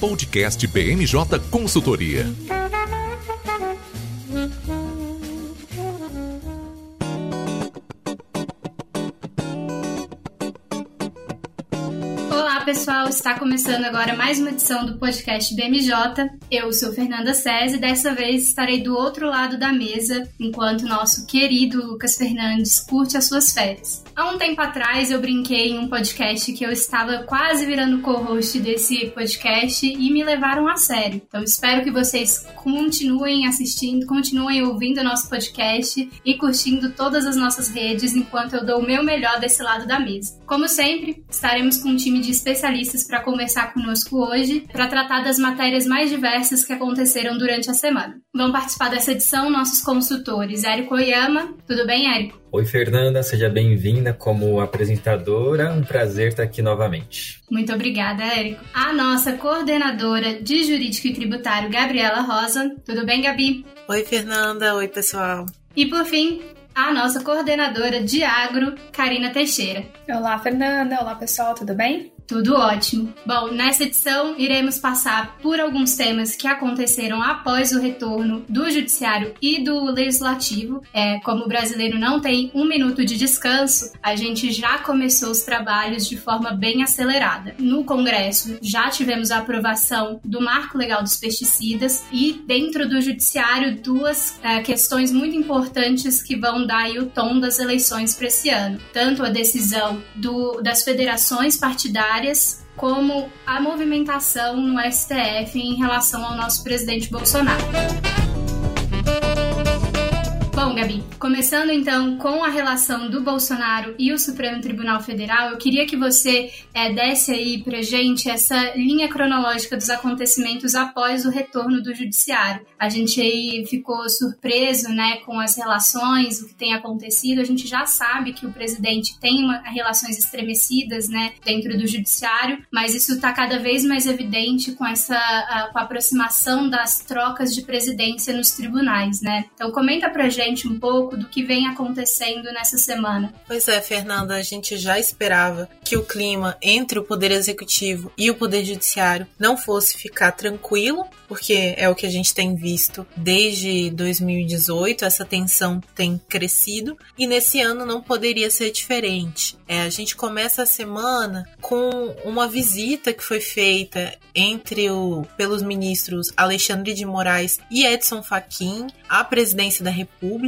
Podcast BMJ Consultoria. Pessoal, está começando agora mais uma edição do podcast BMJ. Eu sou Fernanda César e dessa vez estarei do outro lado da mesa, enquanto nosso querido Lucas Fernandes curte as suas férias. Há um tempo atrás eu brinquei em um podcast que eu estava quase virando co-host desse podcast e me levaram a sério. Então espero que vocês continuem assistindo, continuem ouvindo o nosso podcast e curtindo todas as nossas redes enquanto eu dou o meu melhor desse lado da mesa. Como sempre, estaremos com um time de especialistas especialistas para conversar conosco hoje, para tratar das matérias mais diversas que aconteceram durante a semana. Vão participar dessa edição nossos consultores Érico Oyama. Tudo bem, Érico? Oi, Fernanda, seja bem-vinda como apresentadora. Um prazer estar aqui novamente. Muito obrigada, Érico. A nossa coordenadora de Jurídico e Tributário, Gabriela Rosa. Tudo bem, Gabi? Oi, Fernanda. Oi, pessoal. E por fim, a nossa coordenadora de agro, Karina Teixeira. Olá, Fernanda. Olá, pessoal. Tudo bem? Tudo ótimo. Bom, nessa edição iremos passar por alguns temas que aconteceram após o retorno do Judiciário e do Legislativo. É, como o brasileiro não tem um minuto de descanso, a gente já começou os trabalhos de forma bem acelerada. No Congresso já tivemos a aprovação do Marco Legal dos Pesticidas e dentro do Judiciário duas é, questões muito importantes que vão dar o tom das eleições para esse ano. Tanto a decisão do, das federações partidárias áreas, como a movimentação no STF em relação ao nosso presidente Bolsonaro. Bom, Gabi, começando então com a relação do Bolsonaro e o Supremo Tribunal Federal, eu queria que você é, desse aí pra gente essa linha cronológica dos acontecimentos após o retorno do Judiciário. A gente aí ficou surpreso, né, com as relações, o que tem acontecido. A gente já sabe que o presidente tem uma, relações estremecidas, né, dentro do Judiciário, mas isso está cada vez mais evidente com essa a, com a aproximação das trocas de presidência nos tribunais, né? Então comenta pra gente gente um pouco do que vem acontecendo nessa semana. Pois é, Fernanda, a gente já esperava que o clima entre o Poder Executivo e o Poder Judiciário não fosse ficar tranquilo, porque é o que a gente tem visto desde 2018, essa tensão tem crescido, e nesse ano não poderia ser diferente. É, a gente começa a semana com uma visita que foi feita entre o pelos ministros Alexandre de Moraes e Edson Fachin à presidência da República.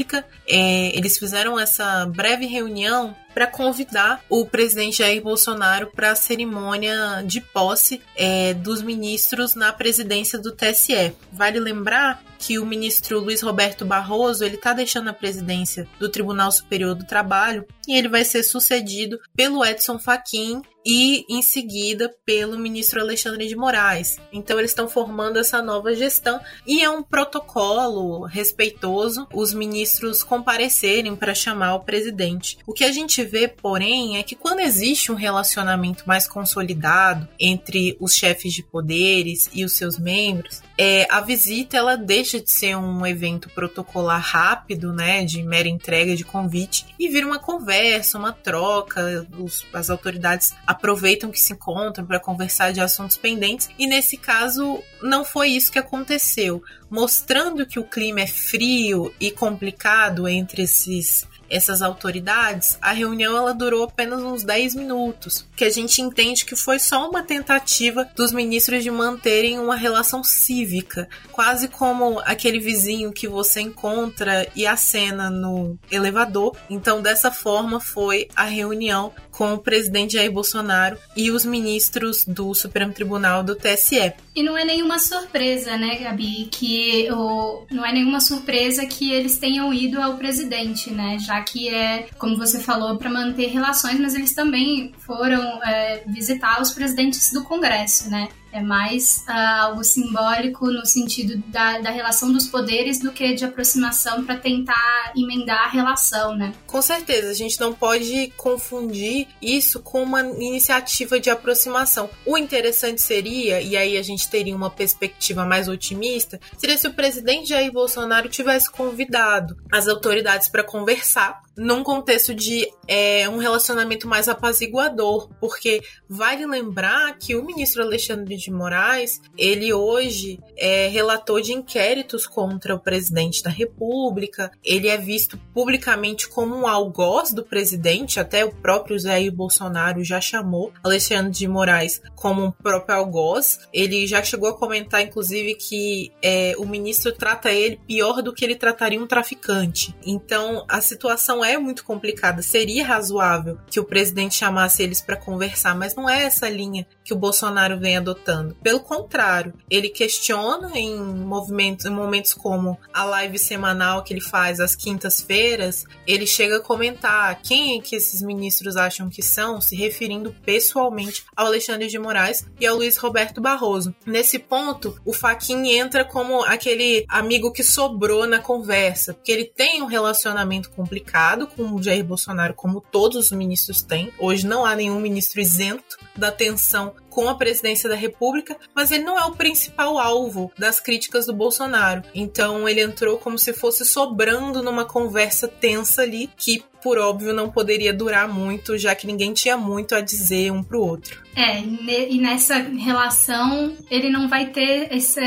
É, eles fizeram essa breve reunião para convidar o presidente Jair Bolsonaro para a cerimônia de posse é, dos ministros na presidência do TSE. Vale lembrar que o ministro Luiz Roberto Barroso ele está deixando a presidência do Tribunal Superior do Trabalho e ele vai ser sucedido pelo Edson Fachin e em seguida pelo ministro Alexandre de Moraes. Então eles estão formando essa nova gestão e é um protocolo respeitoso os ministros comparecerem para chamar o presidente. O que a gente vê, porém, é que quando existe um relacionamento mais consolidado entre os chefes de poderes e os seus membros, é, a visita ela deixa de ser um evento protocolar rápido, né, de mera entrega de convite, e vira uma conversa, uma troca. Os, as autoridades aproveitam que se encontram para conversar de assuntos pendentes, e nesse caso não foi isso que aconteceu, mostrando que o clima é frio e complicado entre esses essas autoridades, a reunião ela durou apenas uns 10 minutos, que a gente entende que foi só uma tentativa dos ministros de manterem uma relação cívica, quase como aquele vizinho que você encontra e acena no elevador. Então, dessa forma foi a reunião com o presidente Jair Bolsonaro e os ministros do Supremo Tribunal do TSE. E não é nenhuma surpresa, né, Gabi, que o, não é nenhuma surpresa que eles tenham ido ao presidente, né, já que é, como você falou, para manter relações, mas eles também foram é, visitar os presidentes do Congresso, né. É mais uh, algo simbólico no sentido da, da relação dos poderes do que de aproximação para tentar emendar a relação, né? Com certeza, a gente não pode confundir isso com uma iniciativa de aproximação. O interessante seria, e aí a gente teria uma perspectiva mais otimista, seria se o presidente Jair Bolsonaro tivesse convidado as autoridades para conversar num contexto de é, um relacionamento mais apaziguador, porque vale lembrar que o ministro Alexandre de Moraes, ele hoje é relator de inquéritos contra o presidente da República, ele é visto publicamente como um algoz do presidente, até o próprio Jair Bolsonaro já chamou Alexandre de Moraes como um próprio algoz. Ele já chegou a comentar, inclusive, que é, o ministro trata ele pior do que ele trataria um traficante. Então, a situação é muito complicada. Seria razoável que o presidente chamasse eles para conversar, mas não é essa linha que o Bolsonaro vem adotando. Pelo contrário, ele questiona em movimentos, em momentos como a live semanal que ele faz às quintas-feiras, ele chega a comentar quem é que esses ministros acham que são, se referindo pessoalmente ao Alexandre de Moraes e ao Luiz Roberto Barroso. Nesse ponto, o Faquin entra como aquele amigo que sobrou na conversa, porque ele tem um relacionamento complicado com o Jair Bolsonaro, como todos os ministros têm. Hoje não há nenhum ministro isento da tensão com a presidência da República, mas ele não é o principal alvo das críticas do Bolsonaro. Então ele entrou como se fosse sobrando numa conversa tensa ali que por óbvio não poderia durar muito, já que ninguém tinha muito a dizer um pro outro. É, e nessa relação ele não vai ter esse,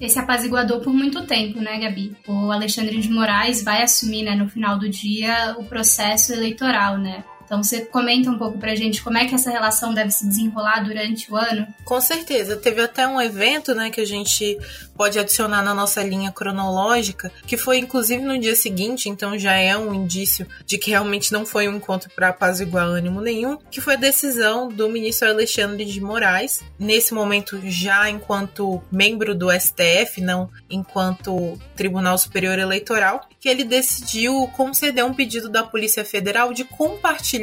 esse apaziguador por muito tempo, né, Gabi? O Alexandre de Moraes vai assumir, né, no final do dia, o processo eleitoral, né? Então você comenta um pouco pra gente como é que essa relação deve se desenrolar durante o ano? Com certeza. Teve até um evento, né, que a gente pode adicionar na nossa linha cronológica, que foi inclusive no dia seguinte, então já é um indício de que realmente não foi um encontro para apaziguar ânimo nenhum, que foi a decisão do ministro Alexandre de Moraes, nesse momento já enquanto membro do STF, não enquanto Tribunal Superior Eleitoral, que ele decidiu conceder um pedido da Polícia Federal de compartilhar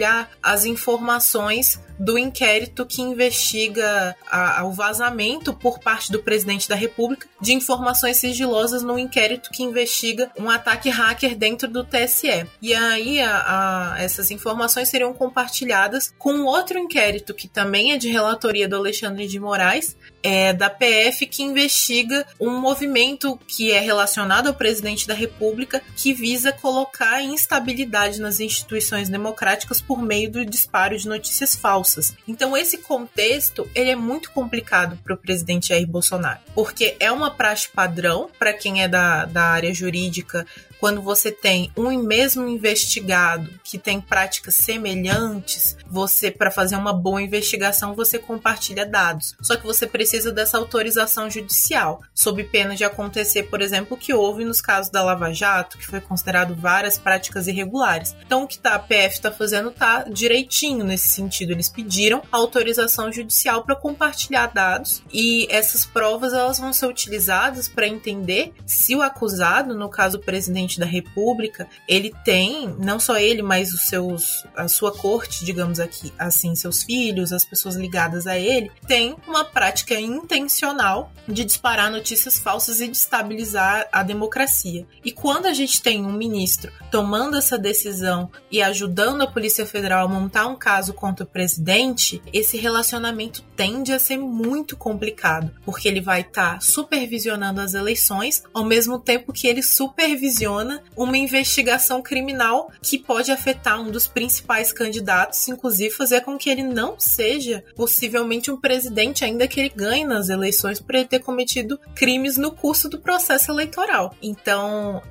as informações do inquérito que investiga a, o vazamento por parte do presidente da República de informações sigilosas no inquérito que investiga um ataque hacker dentro do TSE. E aí a, essas informações seriam compartilhadas com outro inquérito que também é de relatoria do Alexandre de Moraes, é, da PF que investiga um movimento que é relacionado ao presidente da República que visa colocar instabilidade nas instituições democráticas por meio do disparo de notícias falsas. Então esse contexto ele é muito complicado para o presidente Jair Bolsonaro, porque é uma praxe padrão para quem é da, da área jurídica quando você tem um mesmo investigado que tem práticas semelhantes, você para fazer uma boa investigação você compartilha dados. Só que você precisa dessa autorização judicial, sob pena de acontecer, por exemplo, o que houve nos casos da Lava Jato, que foi considerado várias práticas irregulares. Então o que tá, a PF está fazendo tá direitinho nesse sentido. Eles pediram autorização judicial para compartilhar dados e essas provas elas vão ser utilizadas para entender se o acusado, no caso o presidente presidente da República, ele tem, não só ele, mas os seus, a sua corte, digamos aqui, assim, seus filhos, as pessoas ligadas a ele, tem uma prática intencional de disparar notícias falsas e destabilizar a democracia. E quando a gente tem um ministro tomando essa decisão e ajudando a Polícia Federal a montar um caso contra o presidente, esse relacionamento tende a ser muito complicado, porque ele vai estar tá supervisionando as eleições, ao mesmo tempo que ele supervisiona uma investigação criminal que pode afetar um dos principais candidatos, inclusive fazer com que ele não seja possivelmente um presidente, ainda que ele ganhe nas eleições por ele ter cometido crimes no curso do processo eleitoral. Então,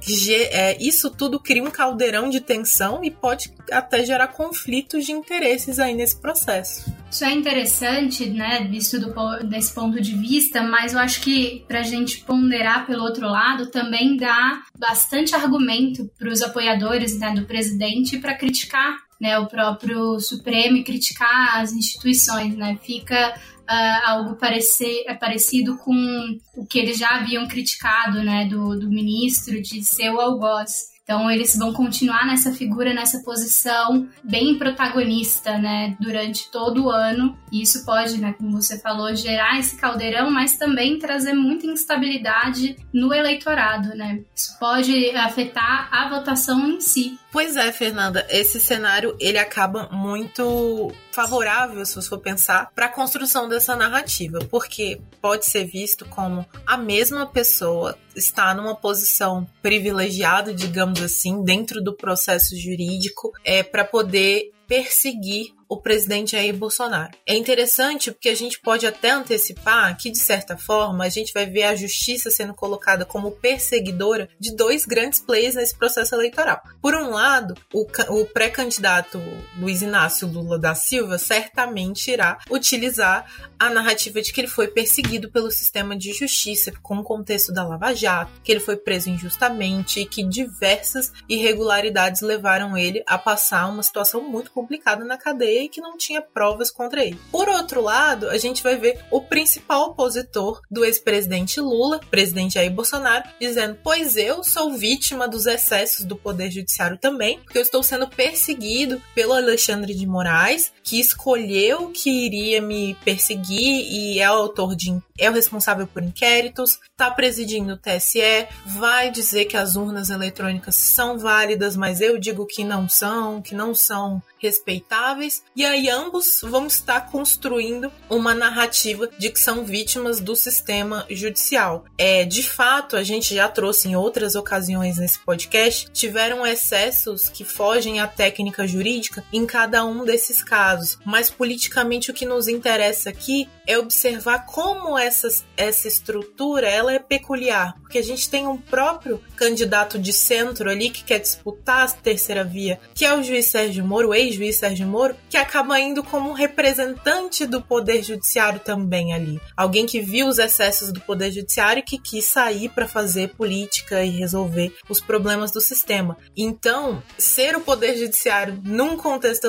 é, isso tudo cria um caldeirão de tensão e pode até gerar conflitos de interesses aí nesse processo. Isso é interessante, né, visto do, desse ponto de vista, mas eu acho que para a gente ponderar pelo outro lado também dá bastante argumento para os apoiadores né, do presidente para criticar né, o próprio Supremo e criticar as instituições, né? Fica uh, algo parecer, é parecido com o que eles já haviam criticado, né, do, do ministro de ser o algoz. Então eles vão continuar nessa figura, nessa posição bem protagonista, né, durante todo o ano. E isso pode, né, como você falou, gerar esse caldeirão, mas também trazer muita instabilidade no eleitorado, né? Isso pode afetar a votação em si. Pois é, Fernanda, esse cenário ele acaba muito favorável, se você for pensar, para a construção dessa narrativa, porque pode ser visto como a mesma pessoa está numa posição privilegiada, digamos assim, dentro do processo jurídico, é para poder perseguir o presidente Jair Bolsonaro. É interessante porque a gente pode até antecipar que, de certa forma, a gente vai ver a justiça sendo colocada como perseguidora de dois grandes players nesse processo eleitoral. Por um lado, o, o pré-candidato Luiz Inácio Lula da Silva certamente irá utilizar a narrativa de que ele foi perseguido pelo sistema de justiça, com o contexto da Lava Jato, que ele foi preso injustamente e que diversas irregularidades levaram ele a passar uma situação muito complicada na cadeia e que não tinha provas contra ele. Por outro lado, a gente vai ver o principal opositor do ex-presidente Lula, presidente Jair Bolsonaro, dizendo: Pois eu sou vítima dos excessos do Poder Judiciário também, porque eu estou sendo perseguido pelo Alexandre de Moraes, que escolheu que iria me perseguir e é o autor de é o responsável por inquéritos, está presidindo o TSE, vai dizer que as urnas eletrônicas são válidas, mas eu digo que não são, que não são respeitáveis, e aí ambos vão estar construindo uma narrativa de que são vítimas do sistema judicial. É, de fato, a gente já trouxe em outras ocasiões nesse podcast, tiveram excessos que fogem à técnica jurídica em cada um desses casos, mas politicamente o que nos interessa aqui é observar como essa, essa estrutura ela é peculiar, porque a gente tem um próprio candidato de centro ali que quer disputar a terceira via, que é o juiz Sérgio Moro, ex juiz Sérgio Moro, que acaba indo como um representante do Poder Judiciário também ali. Alguém que viu os excessos do Poder Judiciário e que quis sair para fazer política e resolver os problemas do sistema. Então, ser o Poder Judiciário num contexto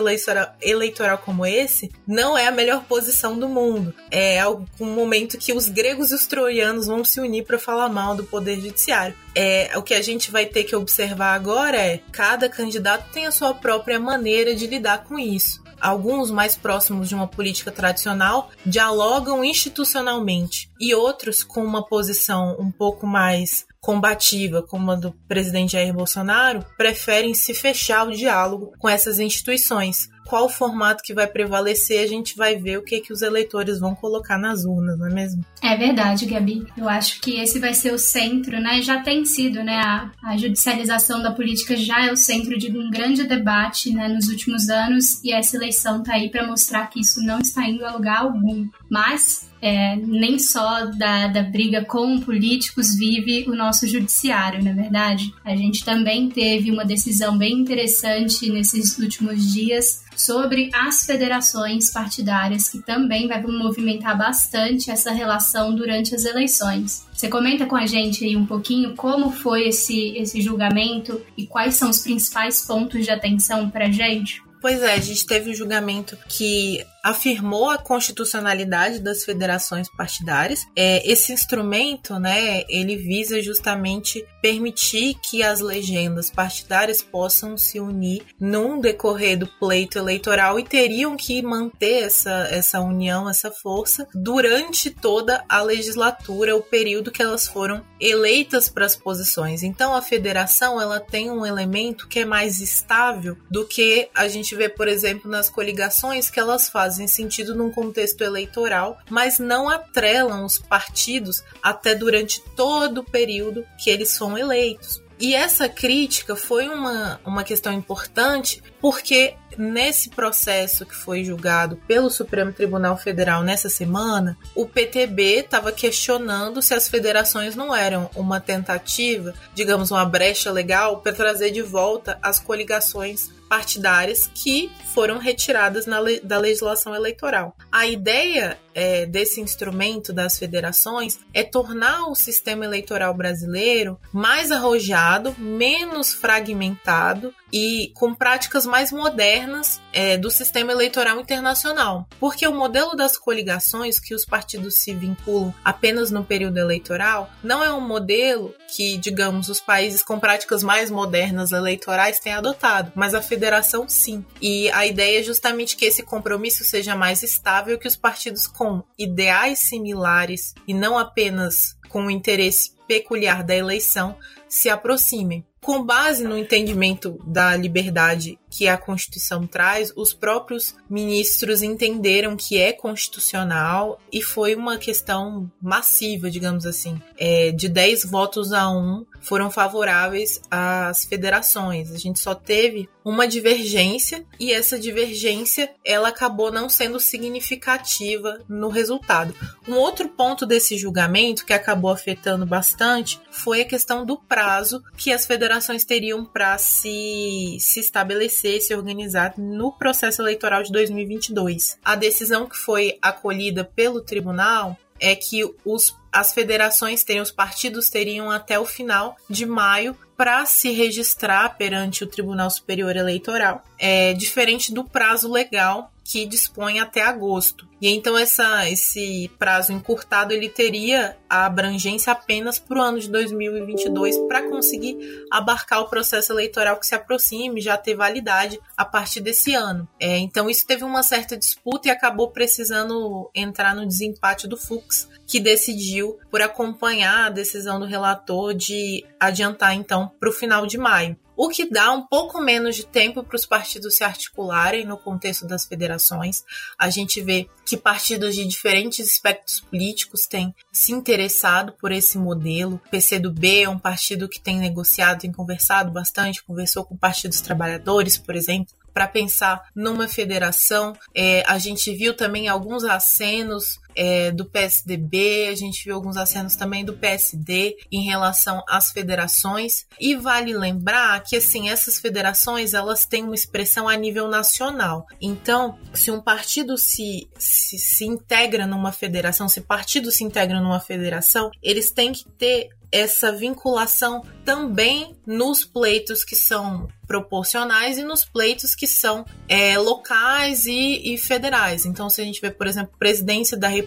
eleitoral como esse não é a melhor posição do mundo. É um momento que os gregos e os troianos vão se unir para falar mal do Poder Judiciário. É, o que a gente vai ter que observar agora é cada candidato tem a sua própria maneira de lidar com isso. Alguns mais próximos de uma política tradicional dialogam institucionalmente e outros com uma posição um pouco mais combativa, como a do presidente Jair Bolsonaro, preferem se fechar o diálogo com essas instituições, qual formato que vai prevalecer, a gente vai ver o que, que os eleitores vão colocar nas urnas, não é mesmo? É verdade, Gabi. Eu acho que esse vai ser o centro, né? Já tem sido, né? A, a judicialização da política já é o centro de um grande debate né, nos últimos anos e essa eleição tá aí para mostrar que isso não está indo a lugar algum. Mas é, nem só da, da briga com políticos vive o nosso judiciário, na é verdade. A gente também teve uma decisão bem interessante nesses últimos dias sobre as federações partidárias, que também vai movimentar bastante essa relação durante as eleições. Você comenta com a gente aí um pouquinho como foi esse, esse julgamento e quais são os principais pontos de atenção para a gente? Pois é, a gente teve um julgamento que afirmou a constitucionalidade das federações partidárias. É, esse instrumento, né, ele visa justamente permitir que as legendas partidárias possam se unir num decorrer do pleito eleitoral e teriam que manter essa, essa união, essa força durante toda a legislatura, o período que elas foram eleitas para as posições. Então a federação ela tem um elemento que é mais estável do que a gente vê, por exemplo, nas coligações que elas fazem fazem sentido num contexto eleitoral, mas não atrelam os partidos até durante todo o período que eles são eleitos. E essa crítica foi uma, uma questão importante porque nesse processo que foi julgado pelo Supremo Tribunal Federal nessa semana, o PTB estava questionando se as federações não eram uma tentativa, digamos, uma brecha legal para trazer de volta as coligações partidárias que foram retiradas le da legislação eleitoral. A ideia é, desse instrumento das federações é tornar o sistema eleitoral brasileiro mais arrojado, menos fragmentado e com práticas mais modernas é, do sistema eleitoral internacional. Porque o modelo das coligações, que os partidos se vinculam apenas no período eleitoral, não é um modelo que, digamos, os países com práticas mais modernas eleitorais têm adotado, mas a federação sim. E a ideia é justamente que esse compromisso seja mais estável, que os partidos com ideais similares e não apenas com o interesse peculiar da eleição se aproximem. Com base no entendimento da liberdade que a Constituição traz, os próprios ministros entenderam que é constitucional e foi uma questão massiva, digamos assim. É, de 10 votos a 1, foram favoráveis às federações. A gente só teve uma divergência e essa divergência ela acabou não sendo significativa no resultado. Um outro ponto desse julgamento que acabou afetando bastante foi a questão do prazo que as federações teriam para se, se estabelecer, se organizar no processo eleitoral de 2022. A decisão que foi acolhida pelo tribunal é que os, as federações teriam, os partidos teriam até o final de maio para se registrar perante o Tribunal Superior Eleitoral. É diferente do prazo legal que dispõe até agosto. E então essa, esse prazo encurtado ele teria a abrangência apenas para o ano de 2022 para conseguir abarcar o processo eleitoral que se aproxime, já ter validade a partir desse ano. É, então isso teve uma certa disputa e acabou precisando entrar no desempate do Fux, que decidiu por acompanhar a decisão do relator de adiantar então para o final de maio o que dá um pouco menos de tempo para os partidos se articularem no contexto das federações. A gente vê que partidos de diferentes espectros políticos têm se interessado por esse modelo. O PCdoB é um partido que tem negociado, tem conversado bastante, conversou com o Partido dos Trabalhadores, por exemplo, para pensar numa federação. É, a gente viu também alguns acenos é, do PSDB, a gente viu alguns acenos também do PSD em relação às federações. E vale lembrar que assim essas federações elas têm uma expressão a nível nacional. Então, se um partido se, se, se integra numa federação, se partido se integra numa federação, eles têm que ter essa vinculação também nos pleitos que são proporcionais e nos pleitos que são é, locais e, e, federais. Então, se a gente vê, por exemplo, presidência da República,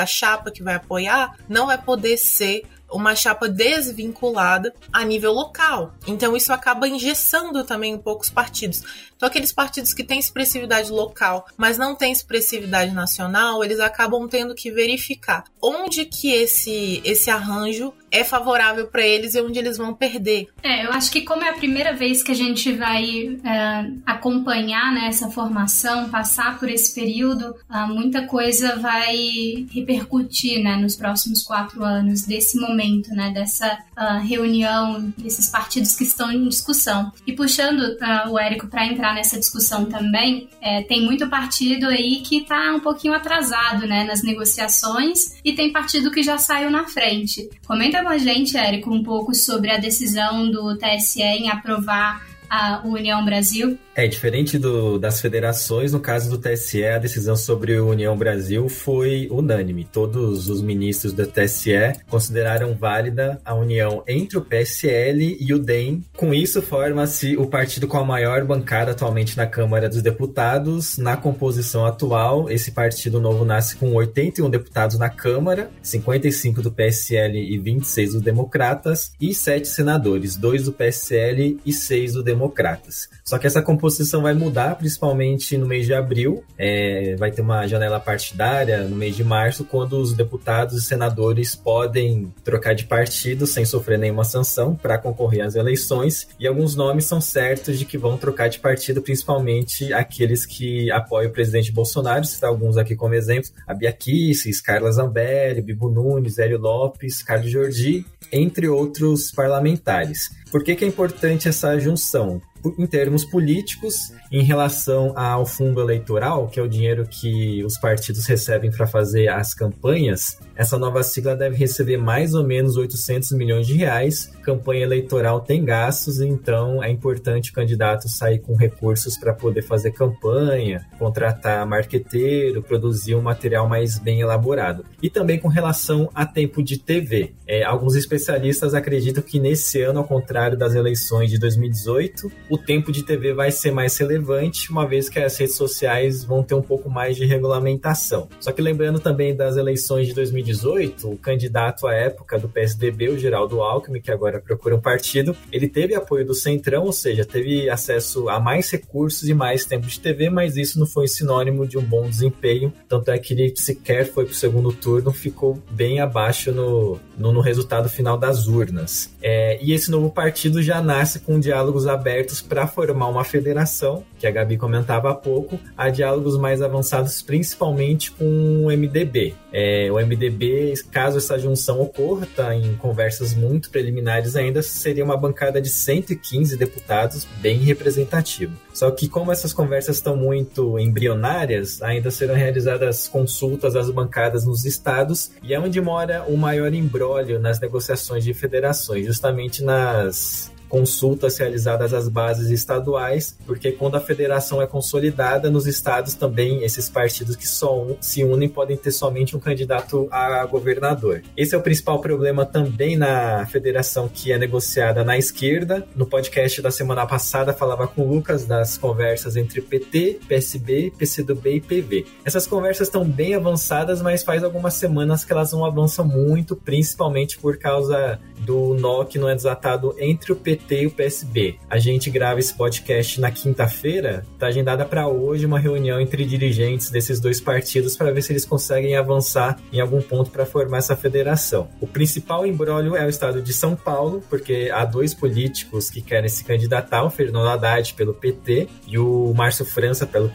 a chapa que vai apoiar, não vai poder ser uma chapa desvinculada a nível local. Então isso acaba engessando também um pouco os partidos. Então aqueles partidos que têm expressividade local, mas não têm expressividade nacional, eles acabam tendo que verificar onde que esse esse arranjo é favorável para eles e onde eles vão perder. É, eu acho que como é a primeira vez que a gente vai é, acompanhar né, essa formação, passar por esse período, ah, muita coisa vai repercutir né, nos próximos quatro anos desse momento, né, dessa uh, reunião, desses partidos que estão em discussão. E puxando uh, o Érico para entrar nessa discussão também, é, tem muito partido aí que está um pouquinho atrasado né, nas negociações e tem partido que já saiu na frente. Comenta com a gente, Érico, um pouco sobre a decisão do TSE em aprovar a União Brasil? É, diferente do, das federações, no caso do TSE, a decisão sobre o União Brasil foi unânime. Todos os ministros do TSE consideraram válida a união entre o PSL e o DEM. Com isso, forma-se o partido com a maior bancada atualmente na Câmara dos Deputados. Na composição atual, esse partido novo nasce com 81 deputados na Câmara, 55 do PSL e 26 dos Democratas, e 7 senadores, 2 do PSL e 6 do Democratas. Só que essa composição vai mudar, principalmente no mês de abril. É, vai ter uma janela partidária no mês de março, quando os deputados e senadores podem trocar de partido sem sofrer nenhuma sanção para concorrer às eleições. E alguns nomes são certos de que vão trocar de partido, principalmente aqueles que apoiam o presidente Bolsonaro. Citar alguns aqui como exemplo: a Bia Kicis, Carla Zambelli, Bibo Nunes, Hélio Lopes, Carlos Jordi, entre outros parlamentares. Por que, que é importante essa junção? Em termos políticos, em relação ao fundo eleitoral, que é o dinheiro que os partidos recebem para fazer as campanhas, essa nova sigla deve receber mais ou menos 800 milhões de reais. Campanha eleitoral tem gastos, então é importante o candidato sair com recursos para poder fazer campanha, contratar marqueteiro, produzir um material mais bem elaborado. E também com relação a tempo de TV. É, alguns especialistas acreditam que nesse ano, ao contrário das eleições de 2018, o tempo de TV vai ser mais relevante, uma vez que as redes sociais vão ter um pouco mais de regulamentação. Só que lembrando também das eleições de 2018, o candidato à época do PSDB, o Geraldo Alckmin, que agora procura um partido, ele teve apoio do Centrão, ou seja, teve acesso a mais recursos e mais tempo de TV, mas isso não foi sinônimo de um bom desempenho, tanto é que ele sequer foi para o segundo turno, ficou bem abaixo no, no, no resultado final das urnas. É, e esse novo partido já nasce com diálogos abertos para formar uma federação, que a Gabi comentava há pouco, há diálogos mais avançados, principalmente com o MDB. É, o MDB, caso essa junção ocorra, está em conversas muito preliminares ainda, seria uma bancada de 115 deputados, bem representativo. Só que como essas conversas estão muito embrionárias, ainda serão realizadas consultas às bancadas nos estados e é onde mora o maior embrólio nas negociações de federações, justamente nas consultas realizadas às bases estaduais, porque quando a federação é consolidada, nos estados também esses partidos que só um, se unem podem ter somente um candidato a governador. Esse é o principal problema também na federação que é negociada na esquerda. No podcast da semana passada falava com o Lucas das conversas entre PT, PSB, PCdoB e PV. Essas conversas estão bem avançadas, mas faz algumas semanas que elas não avançam muito, principalmente por causa do nó que não é desatado entre o PT e o PSB. A gente grava esse podcast na quinta-feira. Está agendada para hoje uma reunião entre dirigentes desses dois partidos para ver se eles conseguem avançar em algum ponto para formar essa federação. O principal embrólio é o estado de São Paulo, porque há dois políticos que querem se candidatar, o Fernando Haddad pelo PT e o Márcio França pelo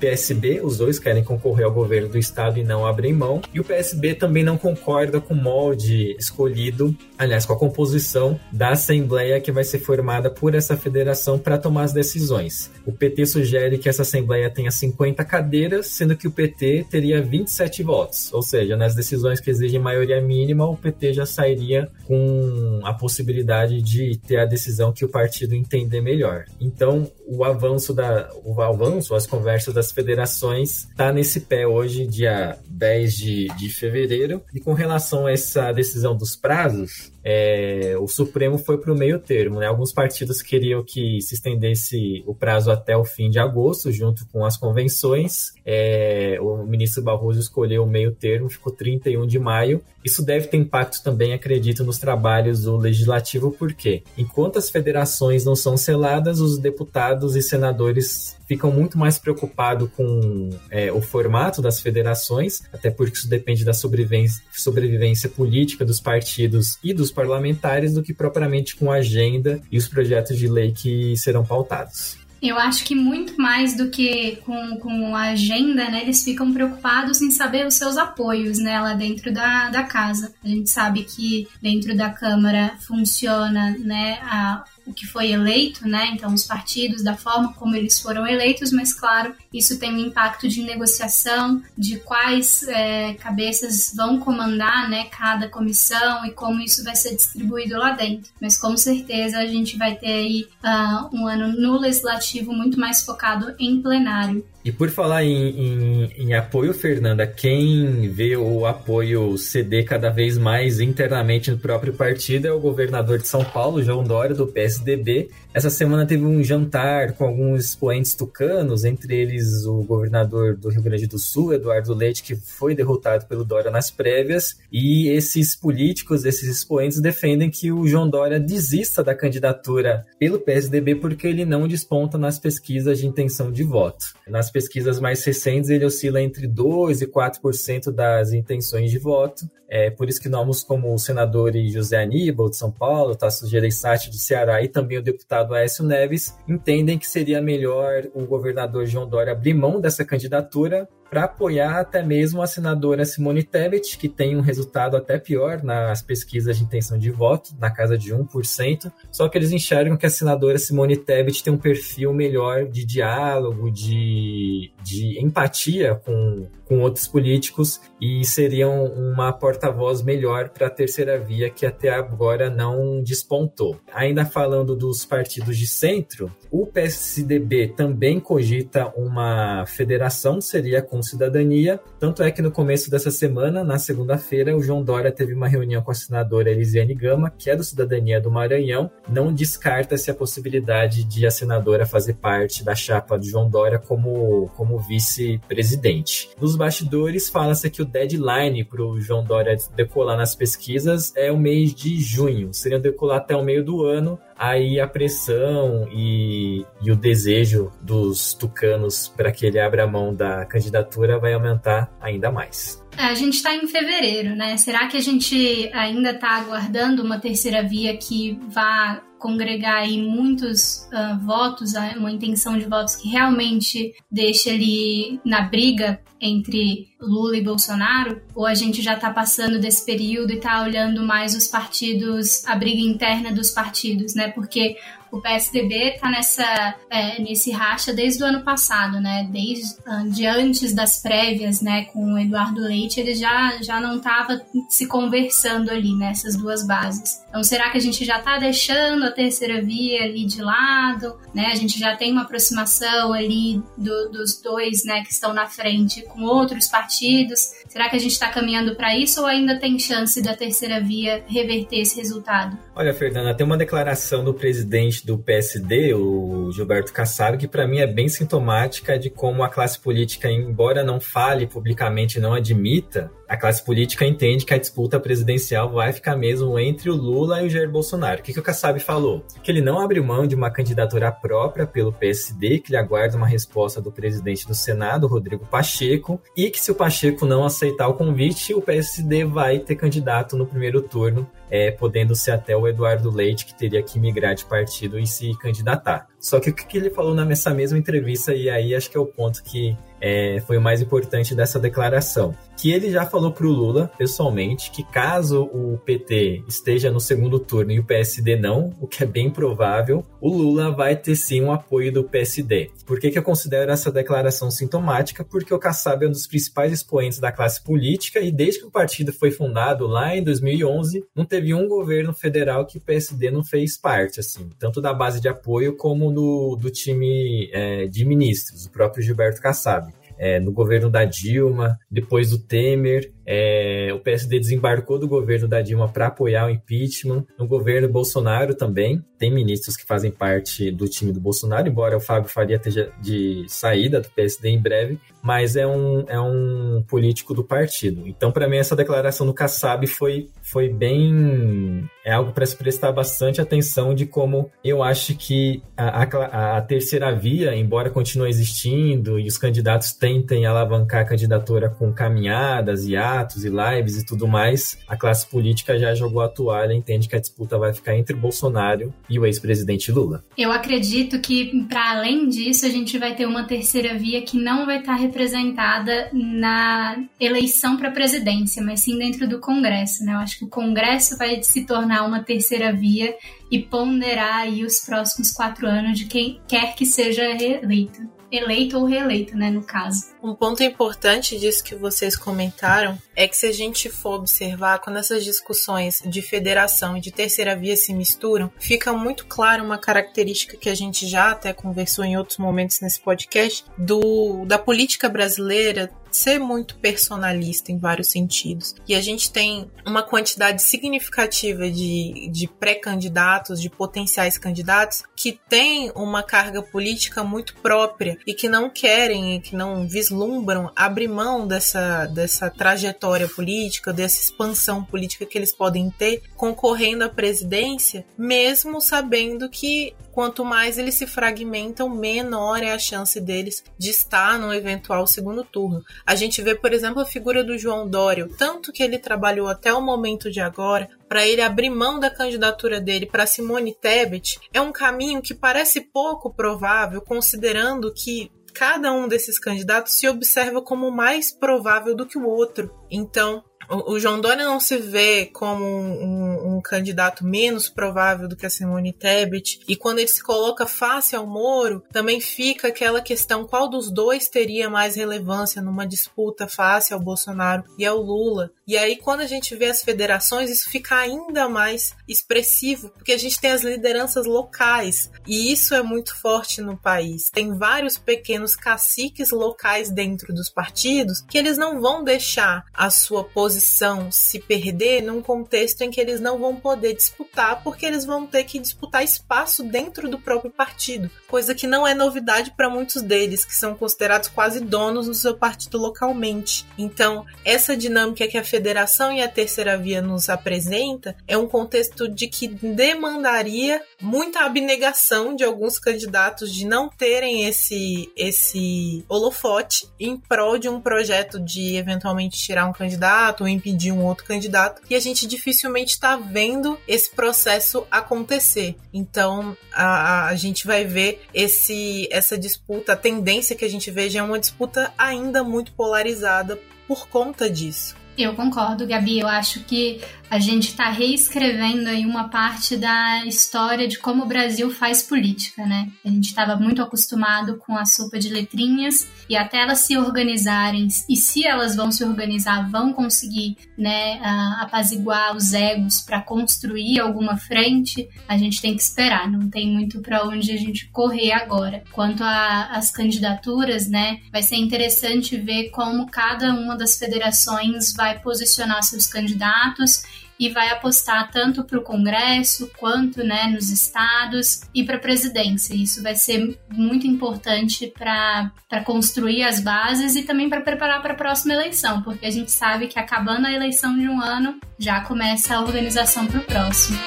PSB, os dois querem concorrer ao governo do estado e não abrem mão. E o PSB também não concorda com o molde escolhido, aliás, com a composição da Assembleia que vai ser formada por essa federação para tomar as decisões. O PT sugere que essa Assembleia tenha 50 cadeiras, sendo que o PT teria 27 votos. Ou seja, nas decisões que exigem maioria mínima, o PT já sairia com a possibilidade de ter a decisão que o partido entender melhor. Então, o avanço da o avanço, as conversas das federações está nesse pé hoje, dia 10 de, de fevereiro. E com relação a essa decisão dos prazos, é, o Supremo foi para o meio termo. Né? Alguns partidos queriam que se estendesse o prazo até o fim de agosto, junto com as convenções. É, o ministro Barroso escolheu o meio termo, ficou 31 de maio. Isso deve ter impacto também, acredito, nos trabalhos do legislativo, porque enquanto as federações não são seladas, os deputados e senadores ficam muito mais preocupados com é, o formato das federações, até porque isso depende da sobrevivência, sobrevivência política dos partidos e dos parlamentares, do que propriamente com a agenda e os projetos de lei que serão pautados. Eu acho que muito mais do que com, com a agenda, né? Eles ficam preocupados em saber os seus apoios, né? Lá dentro da, da casa. A gente sabe que dentro da Câmara funciona, né? A, o que foi eleito, né? Então, os partidos, da forma como eles foram eleitos, mas, claro, isso tem um impacto de negociação, de quais é, cabeças vão comandar, né, cada comissão e como isso vai ser distribuído lá dentro. Mas, com certeza, a gente vai ter aí uh, um ano no legislativo muito mais focado em plenário. E por falar em, em, em, apoio, Fernanda, quem vê o apoio ceder cada vez mais internamente no próprio partido é o governador de São Paulo, João Dória, do PSDB. Essa semana teve um jantar com alguns expoentes tucanos, entre eles o governador do Rio Grande do Sul, Eduardo Leite, que foi derrotado pelo Dória nas prévias. E esses políticos, esses expoentes, defendem que o João Dória desista da candidatura pelo PSDB porque ele não desponta nas pesquisas de intenção de voto. Nas pesquisas mais recentes, ele oscila entre 2% e 4% das intenções de voto. É por isso que nomes como o senador José Aníbal, de São Paulo, Tasso Gereissati, do Ceará, e também o deputado Aécio Neves, entendem que seria melhor o governador João Dória abrir mão dessa candidatura para apoiar até mesmo a senadora Simone Tebet, que tem um resultado até pior nas pesquisas de intenção de voto, na casa de 1%, só que eles enxergam que a senadora Simone Tebet tem um perfil melhor de diálogo, de, de empatia com, com outros políticos e seriam uma porta-voz melhor para a terceira via que até agora não despontou. Ainda falando dos partidos de centro, o PSDB também cogita uma federação, seria com cidadania. Tanto é que no começo dessa semana, na segunda-feira, o João Dória teve uma reunião com a senadora Elisiane Gama, que é do Cidadania do Maranhão. Não descarta-se a possibilidade de a senadora fazer parte da chapa de João Dória como, como vice-presidente. Nos bastidores, fala-se que o deadline para o João Dória decolar nas pesquisas é o mês de junho. Seria decolar até o meio do ano. Aí a pressão e, e o desejo dos tucanos para que ele abra mão da candidatura vai aumentar ainda mais. A gente está em fevereiro, né? Será que a gente ainda está aguardando uma terceira via que vá congregar aí muitos uh, votos, uma intenção de votos que realmente deixe ali na briga entre Lula e Bolsonaro? Ou a gente já está passando desse período e está olhando mais os partidos, a briga interna dos partidos, né? Porque o PSDB está nessa é, nesse racha desde o ano passado, né? Desde de antes das prévias, né? Com o Eduardo Leite, ele já, já não estava se conversando ali nessas duas bases. Então, será que a gente já está deixando a terceira via ali de lado, né? A gente já tem uma aproximação ali do, dos dois, né? Que estão na frente com outros partidos. Será que a gente está caminhando para isso ou ainda tem chance da terceira via reverter esse resultado? Olha, Fernanda, tem uma declaração do presidente do PSD, o Gilberto Kassab, que para mim é bem sintomática de como a classe política, embora não fale publicamente, não admita, a classe política entende que a disputa presidencial vai ficar mesmo entre o Lula e o Jair Bolsonaro. O que, que o Kassab falou? Que ele não abriu mão de uma candidatura própria pelo PSD, que ele aguarda uma resposta do presidente do Senado, Rodrigo Pacheco, e que se o Pacheco não aceitar o convite, o PSD vai ter candidato no primeiro turno, é, podendo ser até o Eduardo Leite, que teria que migrar de partido e se candidatar. Só que o que ele falou nessa mesma entrevista, e aí acho que é o ponto que é, foi o mais importante dessa declaração. Que ele já falou para o Lula, pessoalmente, que caso o PT esteja no segundo turno e o PSD não, o que é bem provável, o Lula vai ter sim um apoio do PSD. Por que, que eu considero essa declaração sintomática? Porque o Kassab é um dos principais expoentes da classe política e desde que o partido foi fundado lá em 2011, não teve um governo federal que o PSD não fez parte, assim, tanto da base de apoio como do, do time é, de ministros, o próprio Gilberto Kassab é, no governo da Dilma, depois do Temer, é, o PSD desembarcou do governo da Dilma para apoiar o impeachment. No governo Bolsonaro também, tem ministros que fazem parte do time do Bolsonaro, embora o Fábio Faria esteja de saída do PSD em breve, mas é um, é um político do partido. Então, para mim, essa declaração do Kassab foi, foi bem. É algo para se prestar bastante atenção de como eu acho que a, a, a terceira via, embora continue existindo e os candidatos tentem alavancar a candidatura com caminhadas e atos, e lives e tudo mais, a classe política já jogou a toalha, entende que a disputa vai ficar entre Bolsonaro e o ex-presidente Lula. Eu acredito que, para além disso, a gente vai ter uma terceira via que não vai estar representada na eleição para presidência, mas sim dentro do Congresso. Né? Eu acho que o Congresso vai se tornar uma terceira via e ponderar aí os próximos quatro anos de quem quer que seja reeleito eleito ou reeleito, né, no caso. Um ponto importante disso que vocês comentaram é que se a gente for observar, quando essas discussões de federação e de terceira via se misturam, fica muito claro uma característica que a gente já até conversou em outros momentos nesse podcast, do, da política brasileira ser muito personalista em vários sentidos. E a gente tem uma quantidade significativa de, de pré-candidatos, de potenciais candidatos, que têm uma carga política muito própria e que não querem e que não vislumbram abrir mão dessa, dessa trajetória política, dessa expansão política que eles podem ter concorrendo à presidência, mesmo sabendo que quanto mais eles se fragmentam, menor é a chance deles de estar no eventual segundo turno. A gente vê, por exemplo, a figura do João Dória, tanto que ele trabalhou até o momento de agora para ele abrir mão da candidatura dele para Simone Tebet, é um caminho que parece pouco provável, considerando que cada um desses candidatos se observa como mais provável do que o outro. Então, o, João Dória não se vê como um, um, um, candidato menos provável do que a Simone Tebet. E quando ele se coloca face ao Moro, também fica aquela questão qual dos dois teria mais relevância numa disputa face ao Bolsonaro e ao Lula. E aí, quando a gente vê as federações, isso fica ainda mais expressivo, porque a gente tem as lideranças locais. E isso é muito forte no país. Tem vários pequenos caciques locais dentro dos partidos que eles não vão deixar a sua posição posição se perder num contexto em que eles não vão poder disputar, porque eles vão ter que disputar espaço dentro do próprio partido, coisa que não é novidade para muitos deles, que são considerados quase donos do seu partido localmente. Então, essa dinâmica que a federação e a terceira via nos apresenta é um contexto de que demandaria muita abnegação de alguns candidatos de não terem esse esse holofote em prol de um projeto de eventualmente tirar um candidato impedir um outro candidato e a gente dificilmente está vendo esse processo acontecer. Então a, a gente vai ver esse essa disputa, a tendência que a gente veja é uma disputa ainda muito polarizada por conta disso. Eu concordo, Gabi. Eu acho que a gente está reescrevendo aí uma parte da história de como o Brasil faz política, né? A gente estava muito acostumado com a sopa de letrinhas e até elas se organizarem, e se elas vão se organizar, vão conseguir, né, apaziguar os egos para construir alguma frente, a gente tem que esperar, não tem muito para onde a gente correr agora. Quanto às candidaturas, né, vai ser interessante ver como cada uma das federações vai posicionar seus candidatos e vai apostar tanto para o Congresso quanto né, nos estados e para a presidência. Isso vai ser muito importante para construir as bases e também para preparar para a próxima eleição, porque a gente sabe que acabando a eleição de um ano já começa a organização para o próximo.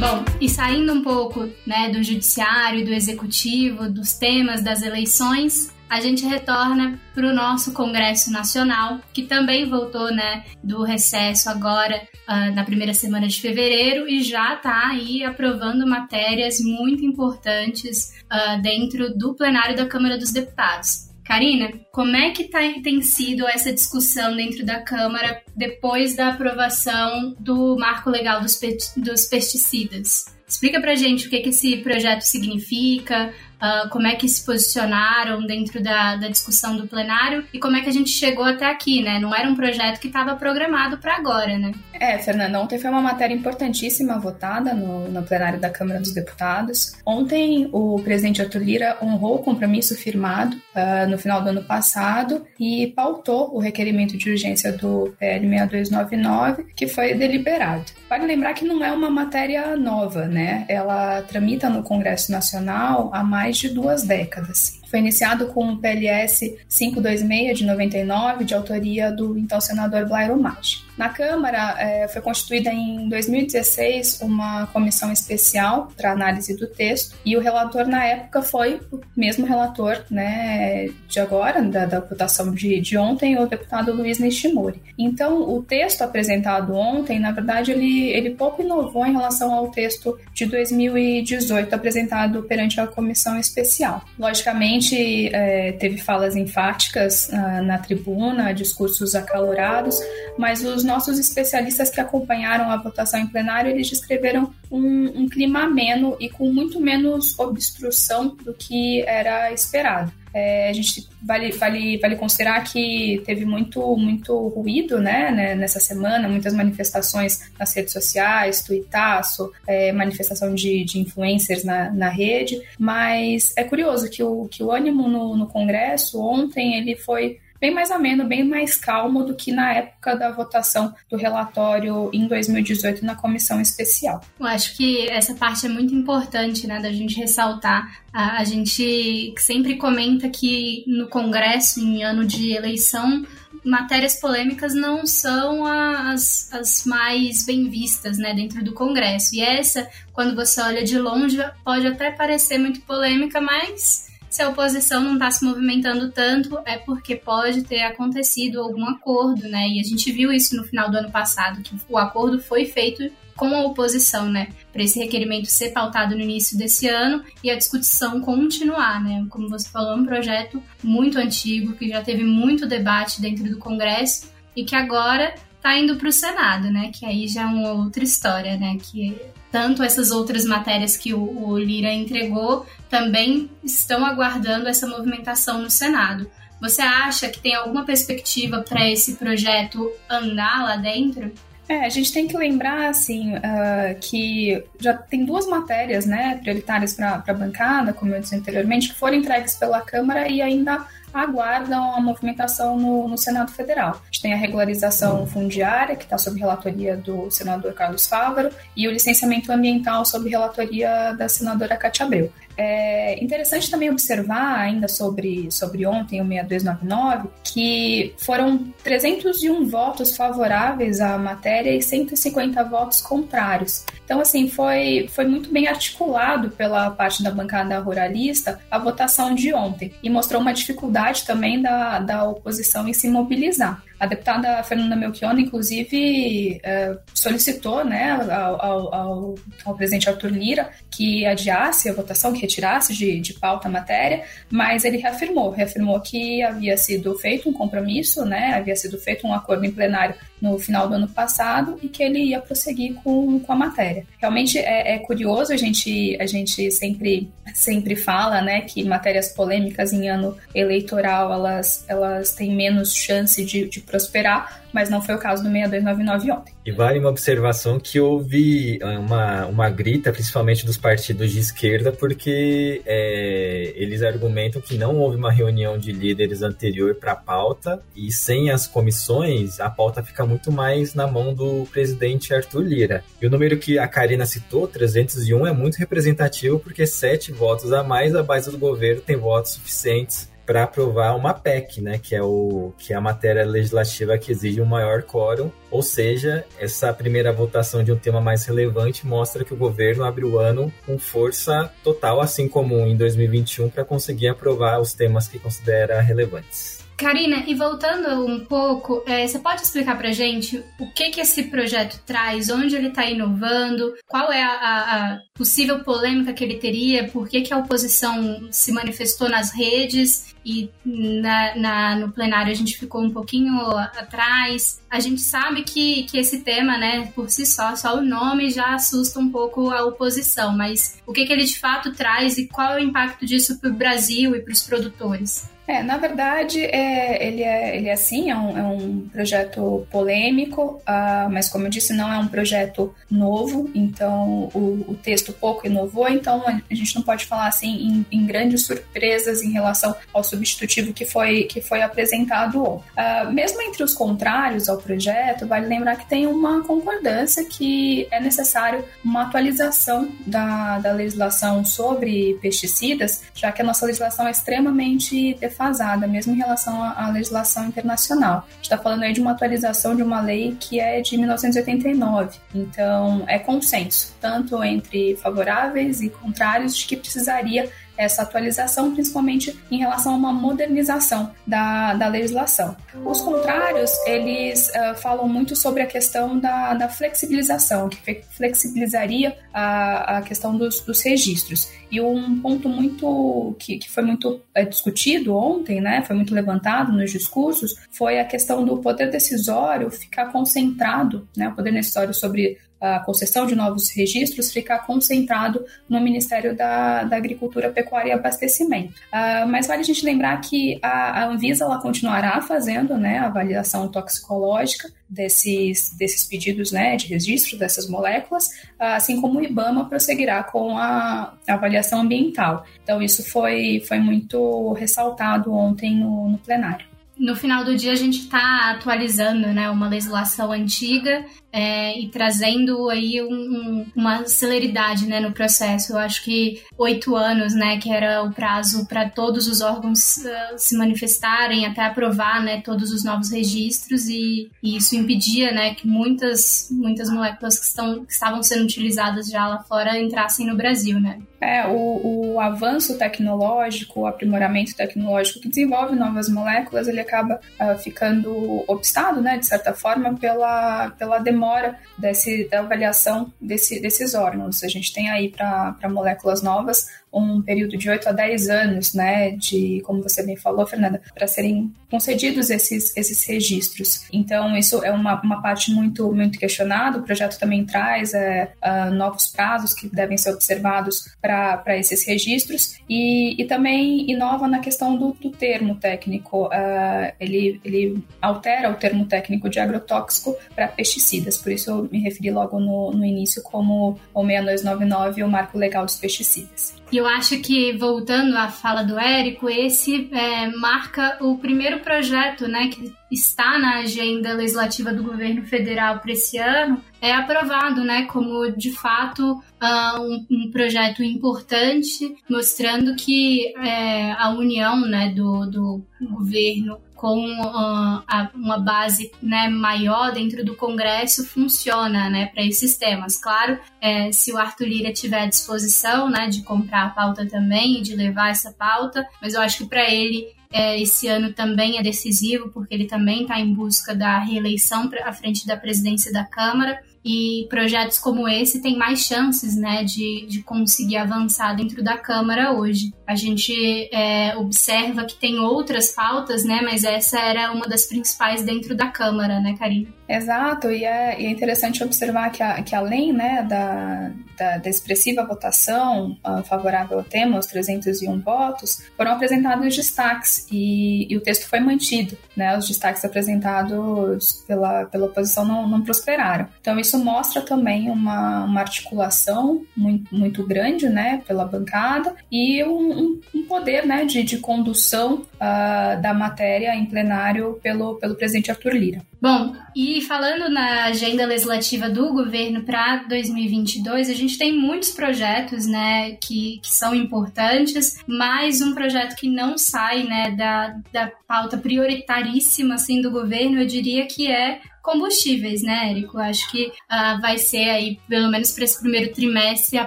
Bom, e saindo um pouco né, do judiciário, do executivo, dos temas das eleições, a gente retorna para o nosso Congresso Nacional, que também voltou né, do recesso agora uh, na primeira semana de fevereiro e já está aí aprovando matérias muito importantes uh, dentro do plenário da Câmara dos Deputados. Karina, como é que tá, tem sido essa discussão dentro da Câmara depois da aprovação do marco legal dos, dos pesticidas? Explica pra gente o que, que esse projeto significa, uh, como é que se posicionaram dentro da, da discussão do plenário e como é que a gente chegou até aqui, né? Não era um projeto que estava programado para agora, né? É, Fernanda, ontem foi uma matéria importantíssima votada no, no plenário da Câmara dos Deputados. Ontem, o presidente Arthur Lira honrou o compromisso firmado uh, no final do ano passado e pautou o requerimento de urgência do PL 6299, que foi deliberado. Vale lembrar que não é uma matéria nova, né? Ela tramita no Congresso Nacional há mais de duas décadas. Foi iniciado com o PLS 526 de 99, de autoria do então senador Blairo Maggi. Na Câmara, é, foi constituída em 2016 uma comissão especial para análise do texto e o relator na época foi o mesmo relator né, de agora, da, da votação de, de ontem, o deputado Luiz Nishimori. Então, o texto apresentado ontem, na verdade, ele, ele pouco inovou em relação ao texto de 2018 apresentado perante a comissão especial. Logicamente, é, teve falas enfáticas uh, na tribuna, discursos acalorados, mas os nossos especialistas que acompanharam a votação em plenário, eles descreveram um, um clima ameno e com muito menos obstrução do que era esperado. É, a gente vale, vale, vale considerar que teve muito, muito ruído né, né nessa semana, muitas manifestações nas redes sociais, tuitaço, é, manifestação de, de influencers na, na rede, mas é curioso que o, que o ânimo no, no Congresso ontem ele foi bem mais ameno, bem mais calmo do que na época da votação do relatório em 2018 na comissão especial. Eu acho que essa parte é muito importante, né, da gente ressaltar. A, a gente sempre comenta que no Congresso, em ano de eleição, matérias polêmicas não são as, as mais bem vistas né, dentro do Congresso. E essa, quando você olha de longe, pode até parecer muito polêmica, mas se a oposição não está se movimentando tanto, é porque pode ter acontecido algum acordo, né? E a gente viu isso no final do ano passado, que o acordo foi feito com a oposição, né? Para esse requerimento ser pautado no início desse ano e a discussão continuar, né? Como você falou, é um projeto muito antigo, que já teve muito debate dentro do Congresso e que agora está indo para o Senado, né? Que aí já é uma outra história, né? Que tanto essas outras matérias que o, o Lira entregou também estão aguardando essa movimentação no Senado. Você acha que tem alguma perspectiva para esse projeto andar lá dentro? É, a gente tem que lembrar, assim, uh, que já tem duas matérias, né, prioritárias para a bancada, como eu disse anteriormente, que foram entregues pela Câmara e ainda aguardam a movimentação no, no Senado Federal. A gente tem a regularização fundiária, que está sob relatoria do senador Carlos Fávaro, e o licenciamento ambiental sob relatoria da senadora Cátia Abreu. É interessante também observar, ainda sobre, sobre ontem, o 6299, que foram 301 votos favoráveis à matéria e 150 votos contrários. Então, assim, foi, foi muito bem articulado pela parte da bancada ruralista a votação de ontem e mostrou uma dificuldade também da, da oposição em se mobilizar. A deputada Fernanda Melchiona, inclusive, é, solicitou né, ao, ao, ao, presidente Arthur Lira que adiasse a votação, que retirasse de, de pauta a matéria, mas ele reafirmou, reafirmou que havia sido feito um compromisso, né, havia sido feito um acordo em plenário no final do ano passado e que ele ia prosseguir com, com a matéria. Realmente é, é, curioso, a gente, a gente sempre, sempre fala né, que matérias polêmicas em ano eleitoral elas, elas têm menos chance de, de prosperar, mas não foi o caso do 6299 ontem. E vale uma observação que houve ah, uma, uma grita, principalmente dos partidos de esquerda, porque é, eles argumentam que não houve uma reunião de líderes anterior para a pauta e sem as comissões a pauta fica muito mais na mão do presidente Arthur Lira. E o número que a Karina citou, 301, é muito representativo porque sete votos a mais a base do governo tem votos suficientes para aprovar uma PEC, né, que é o que é a matéria legislativa que exige um maior quórum, ou seja, essa primeira votação de um tema mais relevante mostra que o governo abre o ano com força total, assim como em 2021, para conseguir aprovar os temas que considera relevantes. Karina, e voltando um pouco, é, você pode explicar pra gente o que que esse projeto traz, onde ele está inovando, qual é a, a, possível polêmica que ele teria, por que, que a oposição se manifestou nas redes e na, na, no plenário a gente ficou um pouquinho atrás. A gente sabe que, que esse tema, né, por si só, só o nome já assusta um pouco a oposição, mas o que, que ele de fato traz e qual é o impacto disso para o Brasil e para os produtores? É, na verdade, é, ele, é, ele é assim, é um, é um projeto polêmico, uh, mas como eu disse, não é um projeto novo, então o, o, texto pouco inovou, então a gente não pode falar assim em, em, grandes surpresas em relação ao substitutivo que foi, que foi apresentado ontem. Uh, mesmo entre os contrários ao projeto, vale lembrar que tem uma concordância que é necessário uma atualização da, da legislação sobre pesticidas, já que a nossa legislação é extremamente defasada, mesmo em relação à, legislação internacional. A gente está falando aí de uma atualização de uma lei que é de 1989, então é consenso, tanto entre favoráveis e contrários, de que precisaria essa atualização, principalmente em relação a uma modernização da, da legislação. Os contrários, eles uh, falam muito sobre a questão da, da flexibilização, que flexibilizaria a, a questão dos, dos registros. E um ponto muito que, que foi muito é, discutido ontem, né, foi muito levantado nos discursos, foi a questão do poder decisório ficar concentrado, né, o poder decisório sobre a concessão de novos registros ficar concentrado no Ministério da, da Agricultura, Pecuária e Abastecimento. Uh, mas vale a gente lembrar que a, a Anvisa ela continuará fazendo né, a avaliação toxicológica desses, desses pedidos né, de registro dessas moléculas, assim como o IBAMA prosseguirá com a, a avaliação ambiental. Então, isso foi, foi muito ressaltado ontem no, no plenário no final do dia a gente está atualizando né, uma legislação antiga é, e trazendo aí um, uma celeridade né, no processo. Eu acho que oito anos, né, que era o prazo para todos os órgãos uh, se manifestarem até aprovar né, todos os novos registros e, e, isso impedia né, que muitas, muitas moléculas que, estão, que estavam sendo utilizadas já lá fora entrassem no Brasil. Né? É, o, o avanço tecnológico, o aprimoramento tecnológico que desenvolve novas moléculas, ele acaba uh, ficando obstado, né, de certa forma, pela, pela demora desse, da avaliação desse, desses órgãos. A gente tem aí para moléculas novas um período de 8 a 10 anos, né, de, como você bem falou, Fernanda, para serem concedidos esses, esses registros. Então, isso é uma, uma parte muito, muito questionada. O projeto também traz é, uh, novos prazos que devem ser observados para esses registros e, e também inova na questão do, do termo técnico. Uh, ele, ele altera o termo técnico de agrotóxico para pesticidas, por isso eu me referi logo no, no início como o 6299 o marco legal dos pesticidas. E eu acho que, voltando à fala do Érico, esse é, marca o primeiro projeto né, que está na agenda legislativa do governo federal para esse ano, é aprovado né, como, de fato, uh, um, um, projeto importante, mostrando que é, a união né, do, do governo com uh, a, uma base né, maior dentro do Congresso funciona né, para esses temas. Claro, é, se o Arthur Lira tiver à disposição né, de comprar a pauta também e de levar essa pauta, mas eu acho que para ele é, esse ano também é decisivo, porque ele também está em busca da reeleição à frente da presidência da Câmara e projetos como esse têm mais chances né, de, de conseguir avançar dentro da Câmara hoje. A gente é, observa que tem outras pautas, né, mas essa era uma das principais dentro da Câmara, né, Karina? Exato, e é, e é interessante observar que, a, que além né, da, da, da expressiva votação uh, favorável ao tema, os 301 votos, foram apresentados destaques e, e, o texto foi mantido. Né, os destaques apresentados pela, pela oposição não, não prosperaram. Então, isso mostra também uma, uma articulação muito, muito grande né, pela bancada e um, um poder né, de, de condução uh, da matéria em plenário pelo, pelo presidente Arthur Lira. Bom, e falando na agenda legislativa do governo para 2022, a gente tem muitos projetos, né, que, que são importantes, mas um projeto que não sai, né, da, da pauta prioritaríssima, assim, do governo, eu diria que é combustíveis, né, Érico? Acho que uh, vai ser aí, pelo menos para esse primeiro trimestre, a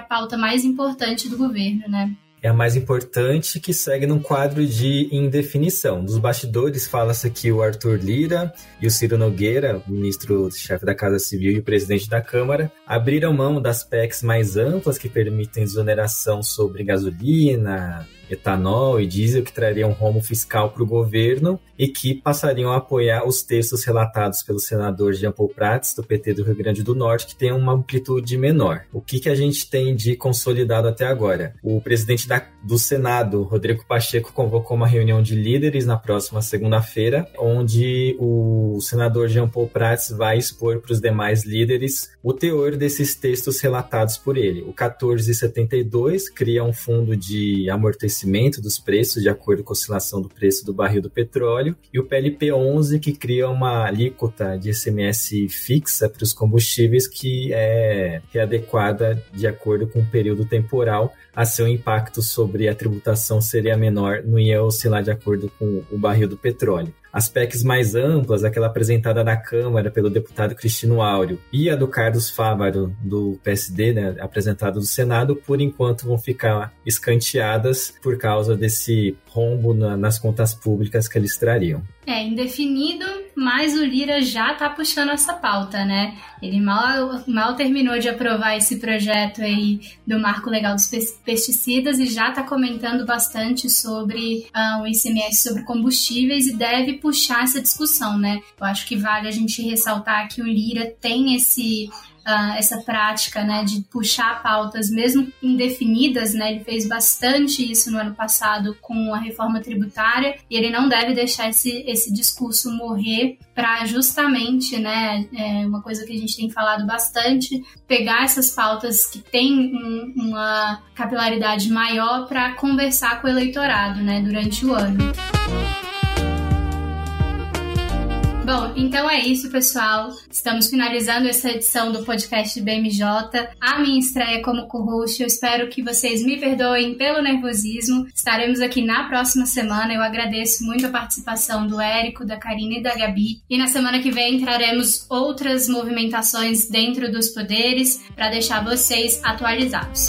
pauta mais importante do governo, né? é a mais importante, que segue num quadro de indefinição. Dos bastidores, fala-se que o Arthur Lira e o Ciro Nogueira, ministro-chefe da Casa Civil e o presidente da Câmara, abriram mão das PECs mais amplas que permitem exoneração sobre gasolina, etanol e diesel que trariam um rombo fiscal para o governo e que passariam a apoiar os textos relatados pelo senador Jean Paul Prats, do PT do Rio Grande do Norte, que tem uma amplitude menor. O que, que a gente tem de consolidado até agora? O presidente da, do Senado, Rodrigo Pacheco, convocou uma reunião de líderes na próxima segunda-feira, onde o senador Jean Paul Prats vai expor para os demais líderes o teor desses textos relatados por ele. O 1472 cria um fundo de amortecimento dos preços de acordo com a oscilação do preço do barril do petróleo, e o PLP 11, que cria uma alíquota de ICMS fixa para os combustíveis que é, que é adequada de acordo com o período temporal, a seu impacto sobre a tributação seria menor, não ia oscilar de acordo com o barril do petróleo as PECs mais amplas, aquela apresentada na Câmara pelo deputado Cristino Áureo e a do Carlos Fávaro, do PSD, né, apresentada do Senado, por enquanto vão ficar escanteadas por causa desse rombo na, nas contas públicas que eles trariam. É, indefinido, mas o Lira já tá puxando essa pauta, né? Ele mal, mal terminou de aprovar esse projeto aí do Marco Legal dos Pesticidas e já tá comentando bastante sobre uh, o ICMS sobre combustíveis e deve puxar essa discussão, né? Eu acho que vale a gente ressaltar que o Lira tem esse uh, essa prática né, de puxar pautas mesmo indefinidas, né? Ele fez bastante isso no ano passado com a reforma tributária e ele não deve deixar esse, esse discurso morrer para justamente, né, é uma coisa que a gente tem falado bastante, pegar essas pautas que têm um, uma capilaridade maior para conversar com o eleitorado, né, durante o ano. Bom, então é isso, pessoal. Estamos finalizando essa edição do podcast BMJ. A minha estreia como co-host. Eu espero que vocês me perdoem pelo nervosismo. Estaremos aqui na próxima semana. Eu agradeço muito a participação do Érico, da Karina e da Gabi. E na semana que vem traremos outras movimentações dentro dos poderes para deixar vocês atualizados.